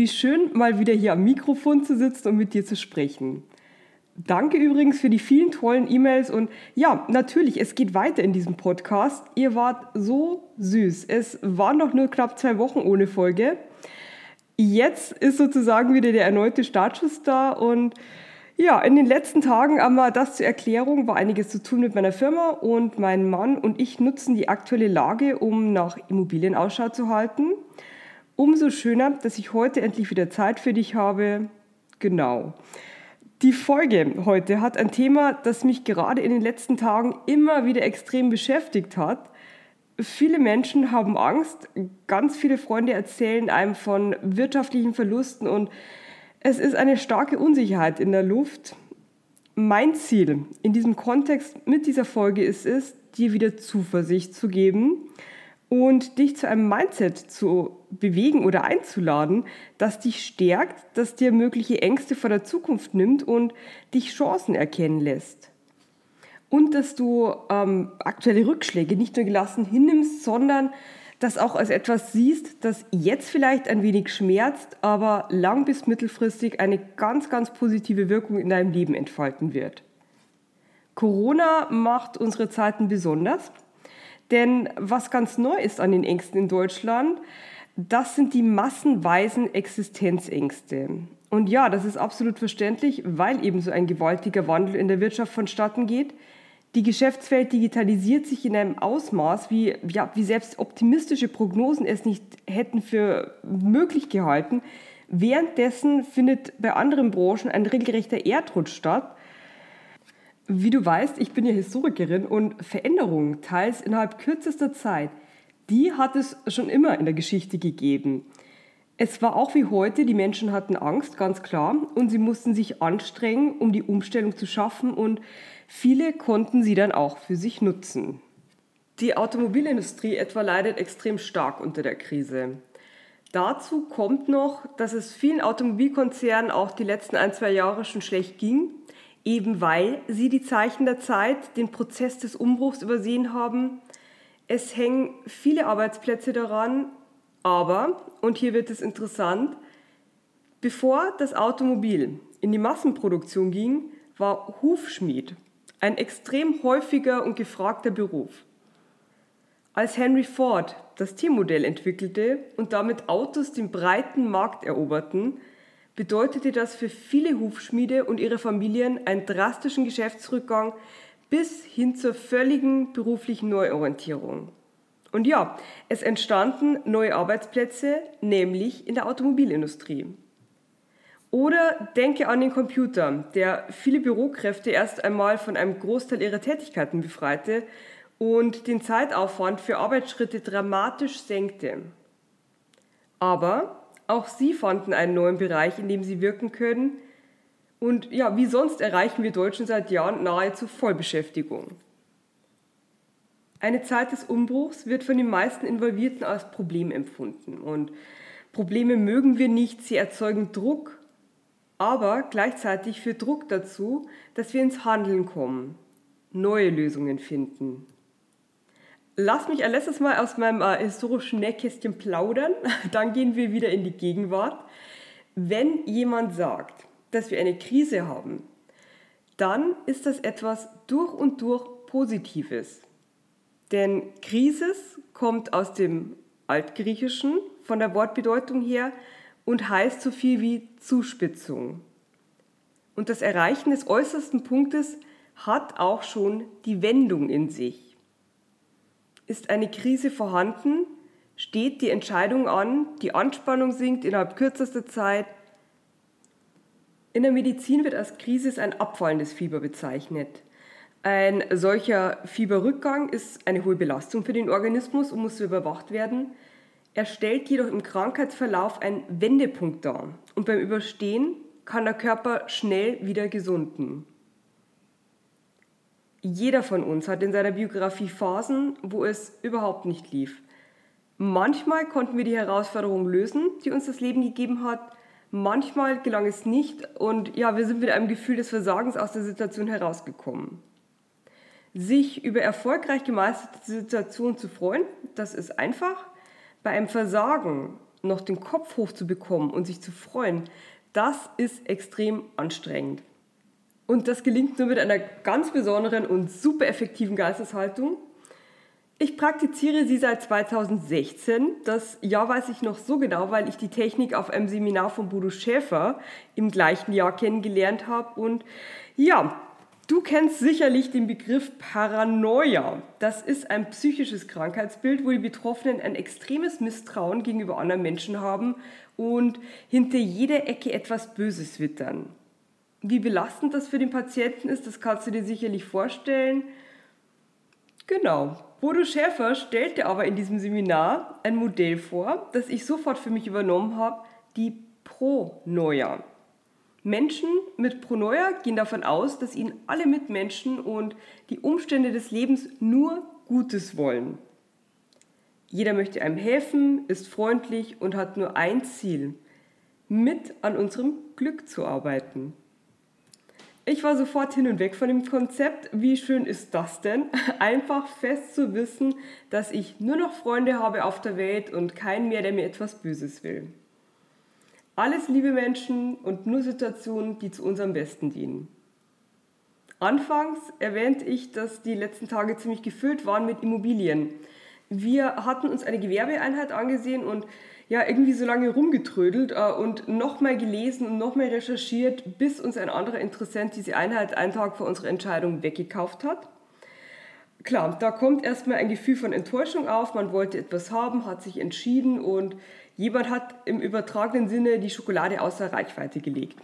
Wie schön, mal wieder hier am Mikrofon zu sitzen und mit dir zu sprechen. Danke übrigens für die vielen tollen E-Mails und ja, natürlich, es geht weiter in diesem Podcast. Ihr wart so süß. Es waren noch nur knapp zwei Wochen ohne Folge. Jetzt ist sozusagen wieder der erneute Startschuss da und ja, in den letzten Tagen, aber das zur Erklärung, war einiges zu tun mit meiner Firma und mein Mann und ich nutzen die aktuelle Lage, um nach Immobilien Ausschau zu halten. Umso schöner, dass ich heute endlich wieder Zeit für dich habe. Genau. Die Folge heute hat ein Thema, das mich gerade in den letzten Tagen immer wieder extrem beschäftigt hat. Viele Menschen haben Angst, ganz viele Freunde erzählen einem von wirtschaftlichen Verlusten und es ist eine starke Unsicherheit in der Luft. Mein Ziel in diesem Kontext mit dieser Folge ist es, dir wieder Zuversicht zu geben und dich zu einem Mindset zu bewegen oder einzuladen, das dich stärkt, das dir mögliche Ängste vor der Zukunft nimmt und dich Chancen erkennen lässt und dass du ähm, aktuelle Rückschläge nicht nur gelassen hinnimmst, sondern das auch als etwas siehst, das jetzt vielleicht ein wenig schmerzt, aber lang bis mittelfristig eine ganz, ganz positive Wirkung in deinem Leben entfalten wird. Corona macht unsere Zeiten besonders, denn was ganz neu ist an den Ängsten in Deutschland, das sind die massenweisen Existenzängste. Und ja, das ist absolut verständlich, weil eben so ein gewaltiger Wandel in der Wirtschaft vonstatten geht. Die Geschäftswelt digitalisiert sich in einem Ausmaß, wie, ja, wie selbst optimistische Prognosen es nicht hätten für möglich gehalten. Währenddessen findet bei anderen Branchen ein regelrechter Erdrutsch statt. Wie du weißt, ich bin ja Historikerin und Veränderungen, teils innerhalb kürzester Zeit, die hat es schon immer in der Geschichte gegeben. Es war auch wie heute, die Menschen hatten Angst, ganz klar, und sie mussten sich anstrengen, um die Umstellung zu schaffen und viele konnten sie dann auch für sich nutzen. Die Automobilindustrie etwa leidet extrem stark unter der Krise. Dazu kommt noch, dass es vielen Automobilkonzernen auch die letzten ein, zwei Jahre schon schlecht ging, eben weil sie die Zeichen der Zeit, den Prozess des Umbruchs übersehen haben. Es hängen viele Arbeitsplätze daran aber, und hier wird es interessant, bevor das Automobil in die Massenproduktion ging, war Hufschmied ein extrem häufiger und gefragter Beruf. Als Henry Ford das T-Modell entwickelte und damit Autos den breiten Markt eroberten, bedeutete das für viele Hufschmiede und ihre Familien einen drastischen Geschäftsrückgang bis hin zur völligen beruflichen Neuorientierung. Und ja, es entstanden neue Arbeitsplätze, nämlich in der Automobilindustrie. Oder denke an den Computer, der viele Bürokräfte erst einmal von einem Großteil ihrer Tätigkeiten befreite und den Zeitaufwand für Arbeitsschritte dramatisch senkte. Aber auch sie fanden einen neuen Bereich, in dem sie wirken können. Und ja, wie sonst erreichen wir Deutschen seit Jahren nahezu Vollbeschäftigung. Eine Zeit des Umbruchs wird von den meisten Involvierten als Problem empfunden. Und Probleme mögen wir nicht, sie erzeugen Druck, aber gleichzeitig führt Druck dazu, dass wir ins Handeln kommen, neue Lösungen finden. Lass mich ein letztes Mal aus meinem äh, historischen Nähkästchen plaudern, dann gehen wir wieder in die Gegenwart. Wenn jemand sagt, dass wir eine Krise haben, dann ist das etwas durch und durch Positives. Denn Krisis kommt aus dem Altgriechischen von der Wortbedeutung her und heißt so viel wie Zuspitzung. Und das Erreichen des äußersten Punktes hat auch schon die Wendung in sich. Ist eine Krise vorhanden, steht die Entscheidung an, die Anspannung sinkt innerhalb kürzester Zeit. In der Medizin wird als Krise ein abfallendes Fieber bezeichnet. Ein solcher Fieberrückgang ist eine hohe Belastung für den Organismus und muss überwacht werden. Er stellt jedoch im Krankheitsverlauf einen Wendepunkt dar und beim Überstehen kann der Körper schnell wieder gesunden. Jeder von uns hat in seiner Biografie Phasen, wo es überhaupt nicht lief. Manchmal konnten wir die Herausforderung lösen, die uns das Leben gegeben hat. Manchmal gelang es nicht und ja, wir sind mit einem Gefühl des Versagens aus der Situation herausgekommen. Sich über erfolgreich gemeisterte Situationen zu freuen, das ist einfach. Bei einem Versagen noch den Kopf hochzubekommen und sich zu freuen, das ist extrem anstrengend. Und das gelingt nur mit einer ganz besonderen und super effektiven Geisteshaltung. Ich praktiziere sie seit 2016. Das Jahr weiß ich noch so genau, weil ich die Technik auf einem Seminar von Bodo Schäfer im gleichen Jahr kennengelernt habe. Und ja, Du kennst sicherlich den Begriff Paranoia. Das ist ein psychisches Krankheitsbild, wo die Betroffenen ein extremes Misstrauen gegenüber anderen Menschen haben und hinter jeder Ecke etwas Böses wittern. Wie belastend das für den Patienten ist, das kannst du dir sicherlich vorstellen. Genau. Bodo Schäfer stellte aber in diesem Seminar ein Modell vor, das ich sofort für mich übernommen habe, die Pronoia. Menschen mit Pronoia gehen davon aus, dass ihnen alle Mitmenschen und die Umstände des Lebens nur Gutes wollen. Jeder möchte einem helfen, ist freundlich und hat nur ein Ziel, mit an unserem Glück zu arbeiten. Ich war sofort hin und weg von dem Konzept. Wie schön ist das denn? Einfach fest zu wissen, dass ich nur noch Freunde habe auf der Welt und keinen mehr, der mir etwas Böses will. Alles liebe Menschen und nur Situationen, die zu unserem Besten dienen. Anfangs erwähnte ich, dass die letzten Tage ziemlich gefüllt waren mit Immobilien. Wir hatten uns eine Gewerbeeinheit angesehen und ja, irgendwie so lange rumgetrödelt äh, und nochmal gelesen und nochmal recherchiert, bis uns ein anderer Interessent diese Einheit einen Tag vor unserer Entscheidung weggekauft hat. Klar, da kommt erstmal ein Gefühl von Enttäuschung auf, man wollte etwas haben, hat sich entschieden und Jemand hat im übertragenen Sinne die Schokolade außer Reichweite gelegt.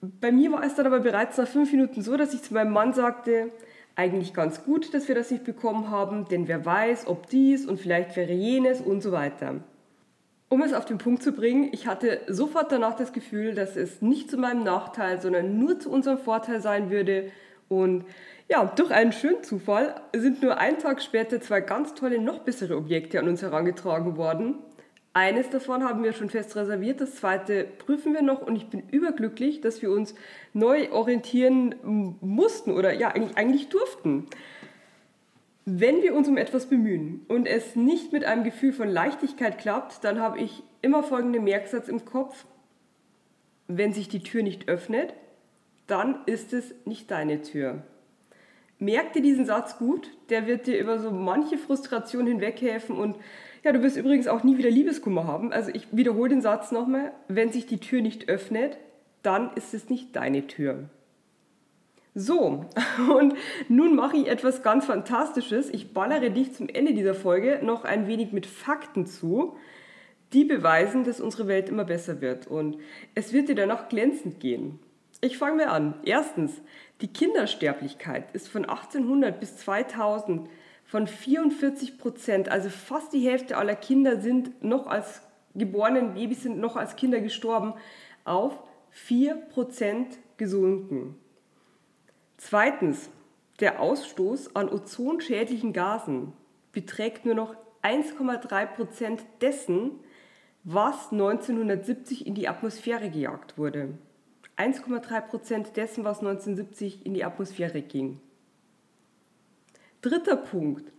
Bei mir war es dann aber bereits nach fünf Minuten so, dass ich zu meinem Mann sagte, eigentlich ganz gut, dass wir das nicht bekommen haben, denn wer weiß, ob dies und vielleicht wäre jenes und so weiter. Um es auf den Punkt zu bringen, ich hatte sofort danach das Gefühl, dass es nicht zu meinem Nachteil, sondern nur zu unserem Vorteil sein würde. Und ja, durch einen schönen Zufall sind nur einen Tag später zwei ganz tolle, noch bessere Objekte an uns herangetragen worden. Eines davon haben wir schon fest reserviert, das zweite prüfen wir noch und ich bin überglücklich, dass wir uns neu orientieren mussten oder ja, eigentlich, durften. Wenn wir uns um etwas bemühen und es nicht mit einem Gefühl von Leichtigkeit klappt, dann habe ich immer folgenden Merksatz im Kopf. Wenn sich die Tür nicht öffnet, dann ist es nicht deine Tür. Merk dir diesen Satz gut, der wird dir über so manche Frustration hinweghelfen und ja, du wirst übrigens auch nie wieder Liebeskummer haben. Also ich wiederhole den Satz nochmal. Wenn sich die Tür nicht öffnet, dann ist es nicht deine Tür. So, und nun mache ich etwas ganz Fantastisches. Ich ballere dich zum Ende dieser Folge noch ein wenig mit Fakten zu, die beweisen, dass unsere Welt immer besser wird. Und es wird dir danach glänzend gehen. Ich fange mal an. Erstens, die Kindersterblichkeit ist von 1800 bis 2000 von 44 Prozent, also fast die Hälfte aller Kinder sind noch als geborenen Babys sind noch als Kinder gestorben, auf 4 Prozent gesunken. Zweitens, der Ausstoß an ozonschädlichen Gasen beträgt nur noch 1,3 Prozent dessen, was 1970 in die Atmosphäre gejagt wurde. 1,3 Prozent dessen, was 1970 in die Atmosphäre ging. Dritter Punkt.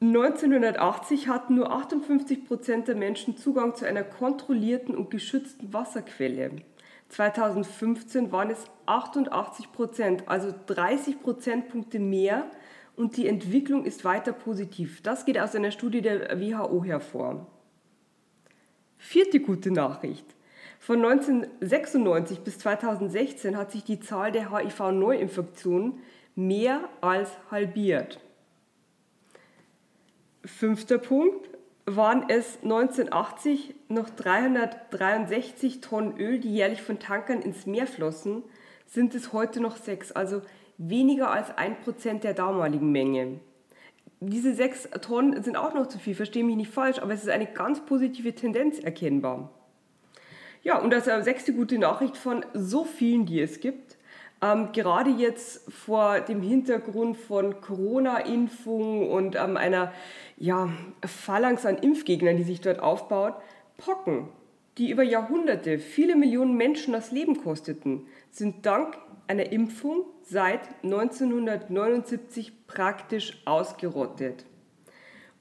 1980 hatten nur 58 Prozent der Menschen Zugang zu einer kontrollierten und geschützten Wasserquelle. 2015 waren es 88 Prozent, also 30 Prozentpunkte mehr und die Entwicklung ist weiter positiv. Das geht aus einer Studie der WHO hervor. Vierte gute Nachricht. Von 1996 bis 2016 hat sich die Zahl der HIV-Neuinfektionen mehr als halbiert. Fünfter Punkt, waren es 1980 noch 363 Tonnen Öl, die jährlich von Tankern ins Meer flossen, sind es heute noch sechs, also weniger als ein Prozent der damaligen Menge. diese sechs Tonnen sind auch noch zu viel, verstehe mich nicht falsch, aber es ist eine ganz positive Tendenz erkennbar. Ja, und das ist eine sechste gute Nachricht von so vielen, die es gibt. Ähm, gerade jetzt vor dem Hintergrund von Corona-Impfung und ähm, einer ja, Phalanx an Impfgegnern, die sich dort aufbaut, Pocken, die über Jahrhunderte viele Millionen Menschen das Leben kosteten, sind dank einer Impfung seit 1979 praktisch ausgerottet.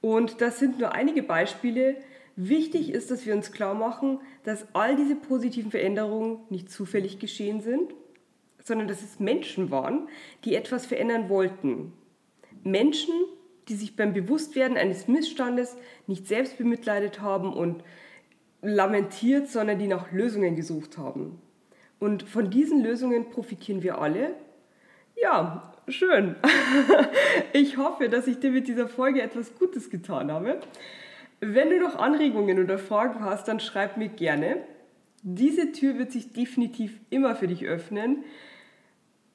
Und das sind nur einige Beispiele. Wichtig ist, dass wir uns klar machen, dass all diese positiven Veränderungen nicht zufällig geschehen sind, sondern dass es Menschen waren, die etwas verändern wollten. Menschen, die sich beim Bewusstwerden eines Missstandes nicht selbst bemitleidet haben und lamentiert, sondern die nach Lösungen gesucht haben. Und von diesen Lösungen profitieren wir alle. Ja, schön. Ich hoffe, dass ich dir mit dieser Folge etwas Gutes getan habe. Wenn du noch Anregungen oder Fragen hast, dann schreib mir gerne. Diese Tür wird sich definitiv immer für dich öffnen.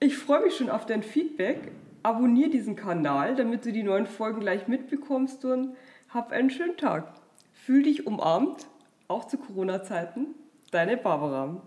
Ich freue mich schon auf dein Feedback. Abonnier diesen Kanal, damit du die neuen Folgen gleich mitbekommst und hab einen schönen Tag. Fühl dich umarmt, auch zu Corona-Zeiten. Deine Barbara.